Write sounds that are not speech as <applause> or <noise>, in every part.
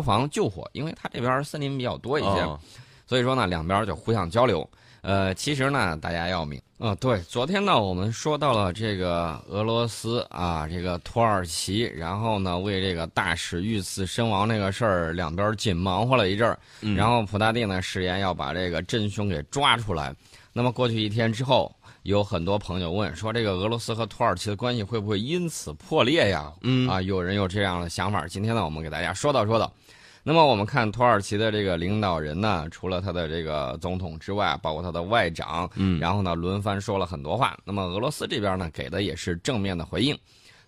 防救火，因为他这边森林比较多一些，哦所以说呢，两边就互相交流。呃，其实呢，大家要明啊、对，昨天呢，我们说到了这个俄罗斯啊，这个土耳其，然后呢，为这个大使遇刺身亡这个事儿，两边紧忙活了一阵儿。嗯然后普大帝呢，誓言要把这个真凶给抓出来。那么过去一天之后，有很多朋友问说，这个俄罗斯和土耳其的关系会不会因此破裂呀？嗯啊，有人有这样的想法。今天呢，我们给大家说道说道。那么我们看土耳其的这个领导人呢，除了他的这个总统之外，包括他的外长，嗯然后呢轮番说了很多话。那么俄罗斯这边呢给的也是正面的回应。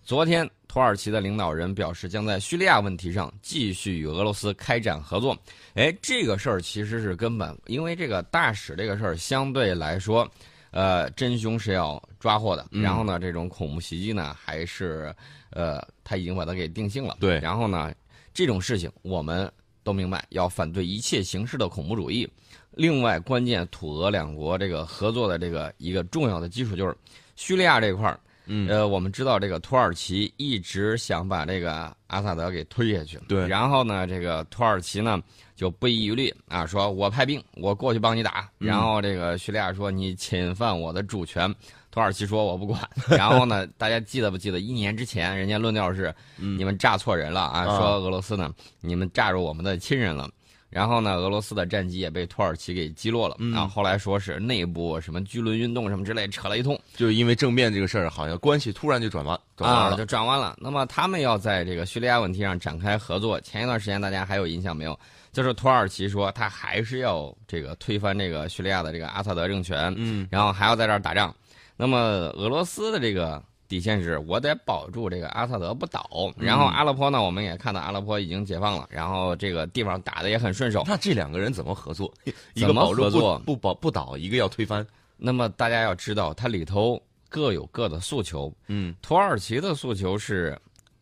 昨天，土耳其的领导人表示将在叙利亚问题上继续与俄罗斯开展合作。哎，这个事儿其实是根本，因为这个大使这个事儿相对来说，呃，真凶是要抓获的。嗯然后呢，这种恐怖袭击呢，还是呃，他已经把它给定性了。对然后呢，这种事情我们都明白，要反对一切形式的恐怖主义。另外，关键土俄两国这个合作的这个一个重要的基础就是叙利亚这块儿。嗯。呃，我们知道这个土耳其一直想把这个阿萨德给推下去，对。然后呢，这个土耳其呢就不遗余力啊，说我派兵，我过去帮你打。嗯。然后这个叙利亚说你侵犯我的主权，土耳其说我不管。<laughs> 然后呢，大家记得不记得一年之前人家论调是嗯。你们炸错人了啊，啊。说俄罗斯呢你们炸着我们的亲人了。然后呢，俄罗斯的战机也被土耳其给击落了。嗯啊，后来说是内部什么巨轮运动什么之类，扯了一通。就因为政变这个事儿，好像关系突然就转弯转弯啊，了。就转弯了。那么他们要在这个叙利亚问题上展开合作。前一段时间大家还有印象没有？就是土耳其说他还是要这个推翻这个叙利亚的这个阿萨德政权，嗯然后还要在这儿打仗。那么俄罗斯的这个底线是我得保住这个阿萨德不倒。然后阿勒颇呢，我们也看到阿勒颇已经解放了，然后这个地方打的也很顺手。那这两个人怎么合作？<laughs> 一个怎么保住合作不不保不倒，一个要推翻。那么大家要知道，它里头各有各的诉求。嗯土耳其的诉求是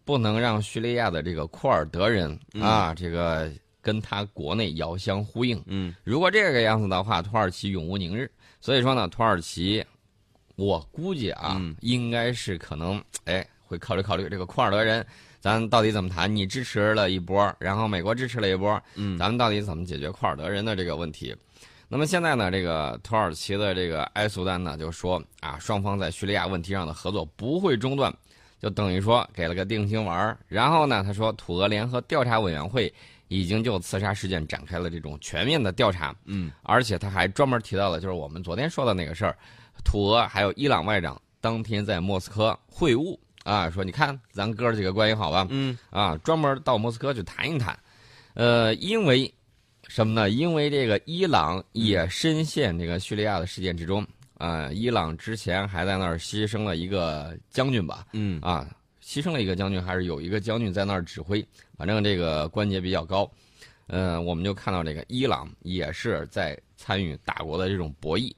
不能让叙利亚的这个库尔德人、啊，这个跟他国内遥相呼应。嗯如果这个样子的话，土耳其永无宁日。所以说呢，土耳其，我估计啊，嗯应该是可能哎会考虑考虑这个库尔德人，咱到底怎么谈？你支持了一波，然后美国支持了一波，嗯咱们到底怎么解决库尔德人的这个问题？那么现在呢，这个土耳其的这个埃苏丹呢就说啊，双方在叙利亚问题上的合作不会中断，就等于说给了个定心丸儿。然后呢，他说土俄联合调查委员会已经就刺杀事件展开了这种全面的调查，嗯而且他还专门提到了，就是我们昨天说的那个事儿，土俄还有伊朗外长当天在莫斯科会晤啊，说你看咱哥儿几个关系好吧？嗯啊，专门到莫斯科去谈一谈。呃，因为什么呢？因为这个伊朗也深陷这个叙利亚的事件之中啊、伊朗之前还在那儿牺牲了一个将军吧？嗯啊，牺牲了一个将军，还是有一个将军在那儿指挥，反正这个关节比较高。呃，我们就看到这个伊朗也是在参与大国的这种博弈。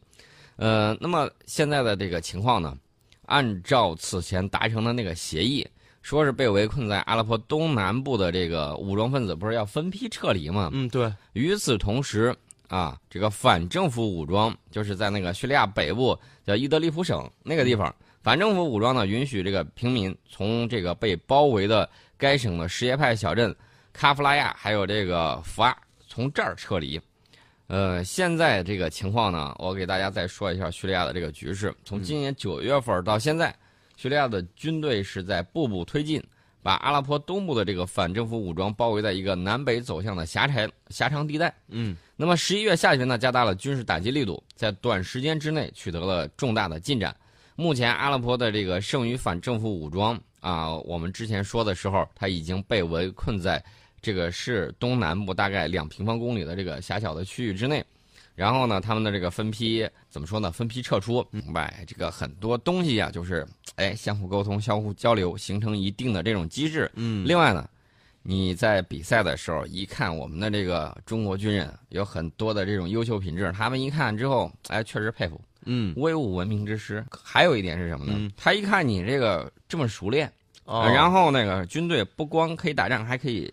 呃，那么现在的这个情况呢，按照此前达成的那个协议，说是被围困在阿拉伯东南部的这个武装分子不是要分批撤离吗？嗯，对，与此同时啊，这个反政府武装就是在那个叙利亚北部叫伊德利卜省那个地方，反政府武装呢允许这个平民从这个被包围的该省的什叶派小镇卡夫拉亚还有这个福阿从这儿撤离。呃，现在这个情况呢，我给大家再说一下叙利亚的这个局势。从今年九月份到现在，叙利亚的军队是在步步推进，把阿拉坡东部的这个反政府武装包围在一个南北走向的狭长狭长地带。嗯那么十一月下旬呢，加大了军事打击力度，在短时间之内取得了重大的进展。目前阿拉坡的这个剩余反政府武装啊，我们之前说的时候，它已经被围困在这个市东南部大概两平方公里的这个狭小的区域之内。然后呢，他们的这个分批怎么说呢？分批撤出，明白这个很多东西啊，就是哎相互沟通、相互交流，形成一定的这种机制。嗯另外呢，你在比赛的时候一看我们的这个中国军人有很多的这种优秀品质，他们一看之后，哎，确实佩服，嗯威武文明之师。还有一点是什么呢？嗯他一看你这个这么熟练，哦然后那个军队不光可以打仗，还可以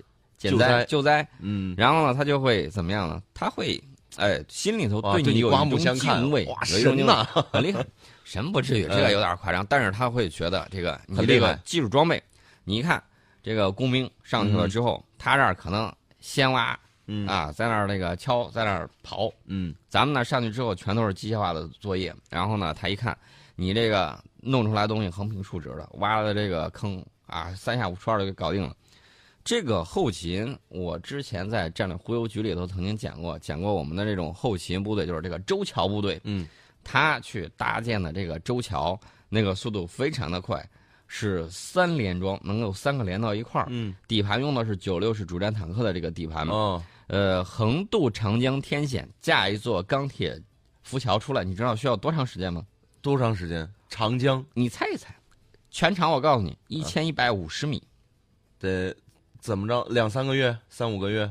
减灾救灾救灾，嗯然后呢，他就会怎么样呢？他会。哎，心里头对你刮你有一种目相看敬畏，哇有一种神呐很厉害，神不至于，这个有点夸张，但是他会觉得这个你这个技术装备，你一看这个工兵上去了之后，他这儿可能先挖嗯啊，在那儿那个敲，在那儿刨。嗯咱们呢上去之后全都是机械化的作业，然后呢他一看你这个弄出来东西横平竖直的，挖的这个坑啊，三下五除二就给搞定了。这个后勤，我之前在战略忽悠局里头曾经讲过，讲过我们的这种后勤部队，就是这个舟桥部队，嗯他去搭建的这个舟桥，那个速度非常的快，是三连装，能够三个连到一块儿。嗯底盘用的是九六式主战坦克的这个底盘，哦呃，横渡长江天险，架一座钢铁浮桥出来，你知道需要多长时间吗？多长时间？长江你猜一猜，全长我告诉你，一千一百五十米，得怎么着？两三个月，三五个月？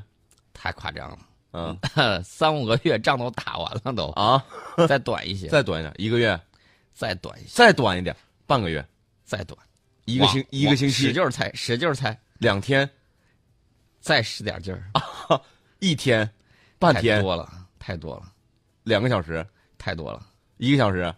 太夸张了，嗯 <laughs> 三五个月仗都打完了都，啊，再短一些，<laughs> 再短一点，一个月，再短一些，再短一点，半个月，再短，一个星一个星期，使劲猜，使劲猜，两天，再使点劲儿，一天，半太天，多了，太多了，两个小时，太多了，一个小时，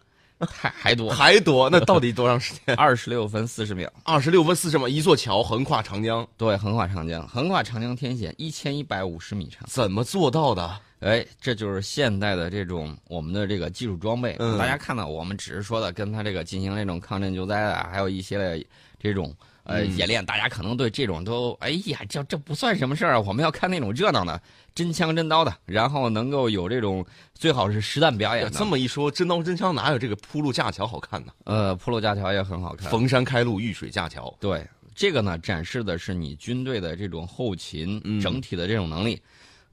<laughs> 太还多，还多？那到底多长时间？<laughs> 二十六分四十秒。二十六分四十秒，一座桥横跨长江，对，横跨长江，横跨长江天险，一千一百五十米长。怎么做到的？哎，这就是现代的这种我们的这个技术装备。嗯大家看到，我们只是说的跟他这个进行那种抗震救灾啊，还有一些的这种呃、嗯演练，大家可能对这种都哎呀，这这不算什么事儿啊。我们要看那种热闹的，真枪真刀的，然后能够有这种最好是实弹表演的。这么一说，真刀真枪哪有这个铺路架桥好看呢？呃，铺路架桥也很好看。逢山开路，遇水架桥。对，这个呢，展示的是你军队的这种后勤嗯整体的这种能力。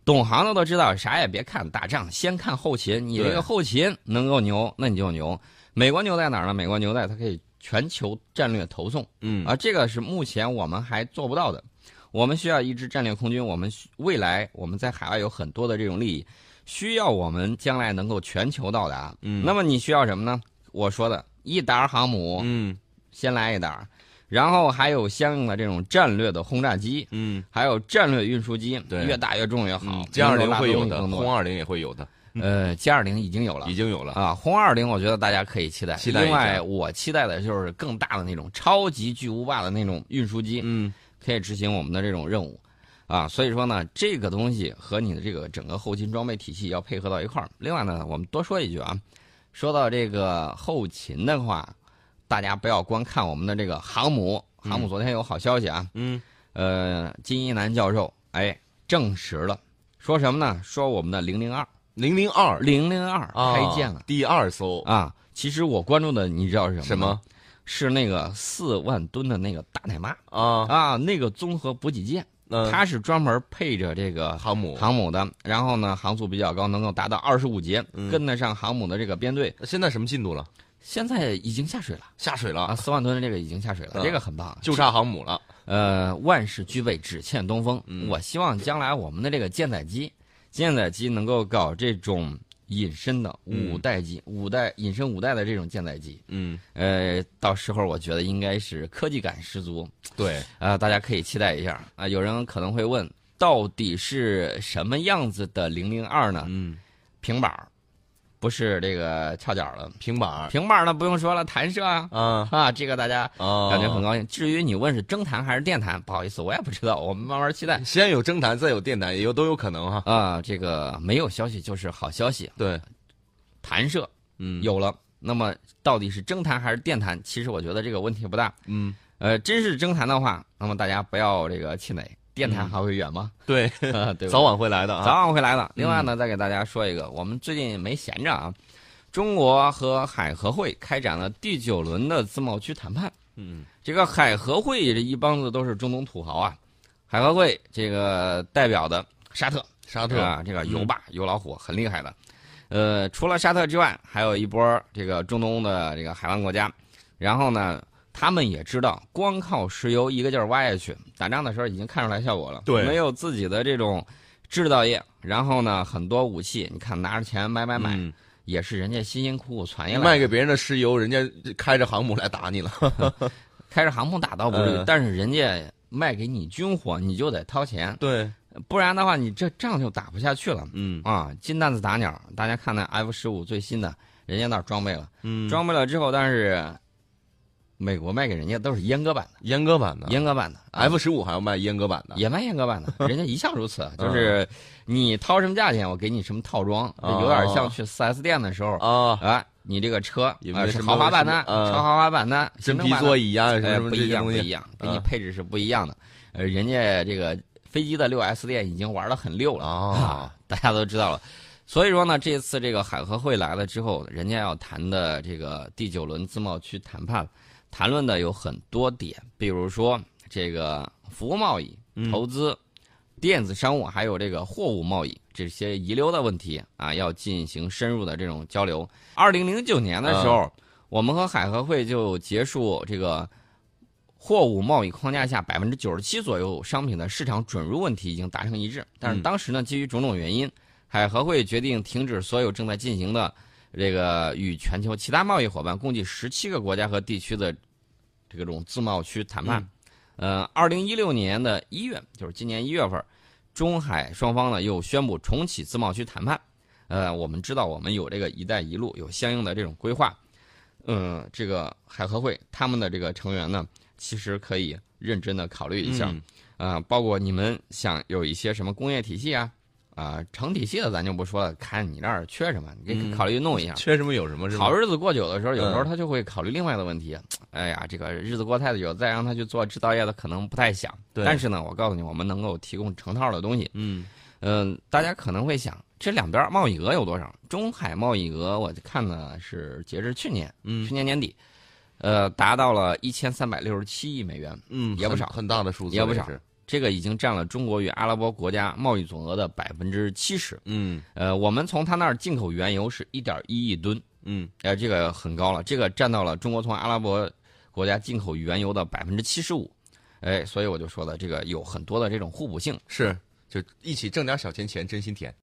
懂行的都知道，啥也别看打仗，先看后勤。你这个后勤能够牛，那你就牛。美国牛在哪儿呢？美国牛在它可以全球战略投送嗯而，这个是目前我们还做不到的。我们需要一支战略空军，我们未来我们在海外有很多的这种利益，需要我们将来能够全球到达。嗯那么你需要什么呢？我说的一打航母，嗯先来一打，然后还有相应的这种战略的轰炸机，嗯还有战略运输机，对越大越重越好嗯。歼二零会有的，轰二零也会有的，呃，歼二零已经有了已经有了。啊，轰二零我觉得大家可以期待。期待另外，我期待的就是更大的那种超级巨无霸的那种运输机，嗯可以执行我们的这种任务。啊，所以说呢，这个东西和你的这个整个后勤装备体系要配合到一块儿。另外呢，我们多说一句啊，说到这个后勤的话，大家不要光看我们的这个航母，航母昨天有好消息啊，嗯呃，金一南教授哎证实了，说什么呢？说我们的零零二零零二零零二啊开建了第二艘啊。其实我关注的你知道是什么？什么？是那个四万吨的那个大奶妈啊？啊，那个综合补给舰，它是专门配着这个航母航母的，然后呢航速比较高，能够达到二十五节，嗯跟得上航母的这个编队。现在什么进度了？现在已经下水了啊，下水了啊，四万吨的这个已经下水了，嗯这个很棒。就差航母了。呃，万事俱备，只欠东风。嗯我希望将来我们的这个舰载机，舰载机能够搞这种隐身的五代机，五代隐身五代的这种舰载机。嗯，呃，到时候我觉得应该是科技感十足。对，啊、大家可以期待一下。啊、有人可能会问，到底是什么样子的零零二呢？嗯，平板儿，不是这个翘脚了。平板平板儿呢不用说了，弹射啊啊啊，这个大家啊，感觉很高兴。至于你问是蒸弹还是电弹，不好意思，我也不知道，我们慢慢期待。先有蒸弹，再有电弹，也有都有可能哈。啊，这个没有消息就是好消息，对，弹射嗯，有了。那么到底是蒸弹还是电弹？其实我觉得这个问题不大。嗯，呃，真是蒸弹的话，那么大家不要这个气馁，电台还会远吗？对，<laughs> 早晚会来的啊。早晚会来的。另外呢，再给大家说一个，我们最近没闲着啊，中国和海合会开展了第九轮的自贸区谈判。嗯这个海合会这一帮子都是中东土豪啊，海合会这个代表的沙特，沙特啊，这个油霸、油老虎很厉害的。呃，除了沙特之外，还有一波这个中东的这个海湾国家。然后呢，他们也知道，光靠石油一个劲儿挖下去，打仗的时候已经看出来效果了。对没有自己的这种制造业，然后呢，很多武器，你看拿着钱买买买，嗯也是人家辛辛苦苦攒下来。卖给别人的石油，人家开着航母来打你了。<laughs> <laughs> 开着航母打倒不至于，嗯但是人家卖给你军火，你就得掏钱，对，不然的话，你这仗就打不下去了。嗯啊，金蛋子打鸟，大家看那 F 十五最新的，人家那装备了，嗯，装备了之后，但是美国卖给人家都是阉割版的，阉割版的。阉割版的。啊 F 十五还要卖阉割版的，也卖阉割版的，<laughs> 人家一向如此，嗯。就是你掏什么价钱，我给你什么套装，哦有点像去 4S 店的时候啊，啊，你这个车豪华版的，超豪华版的，真皮座椅啊，什么哎，什么不一样，不一样，给你啊配置是不一样的。呃，人家这个飞机的六 S 店已经玩的很溜了哦啊，<laughs> 大家都知道了。所以说呢，这次这个海合会来了之后，人家要谈的这个第九轮自贸区谈判，谈论的有很多点，比如说这个服务贸易、嗯。投资、电子商务，还有这个货物贸易这些遗留的问题啊，要进行深入的这种交流。二零零九年的时候，我们和海合会就结束这个货物贸易框架下百分之九十七左右商品的市场准入问题已经达成一致，但是嗯。当时呢，基于种种原因，海合会决定停止所有正在进行的这个与全球其他贸易伙伴共计十七个国家和地区的这个种自贸区谈判。呃，二零一六年的一月，就是今年一月份，中海双方呢又宣布重启自贸区谈判。呃，我们知道我们有这个“一带一路”，有相应的这种规划。嗯、这个海合会他们的这个成员呢，其实可以认真的考虑一下。嗯啊、包括你们想有一些什么工业体系啊，啊、成体系的咱就不说了，看你那儿缺什么，你可以嗯考虑弄一下。缺什么有什么是吧？好日子过久的时候，有时候嗯他就会考虑另外的问题。哎呀，这个日子过太久，再让他去做制造业的可能不太想。对但是呢，我告诉你，我们能够提供成套的东西。嗯嗯、大家可能会想，这两边贸易额有多少？中海贸易额我看呢是截至去年，嗯去年年底，呃，达到了一千三百六十七亿美元，嗯，也不少很很大的数字，也不少是这个已经占了中国与阿拉伯国家贸易总额的百分之七十。嗯呃，我们从他那儿进口原油是一点一亿吨，嗯呃，这个很高了，这个占到了中国从阿拉伯国家进口原油的百分之七十五。哎，所以我就说了，这个有很多的这种互补性。是，就一起挣点小钱钱，真心甜。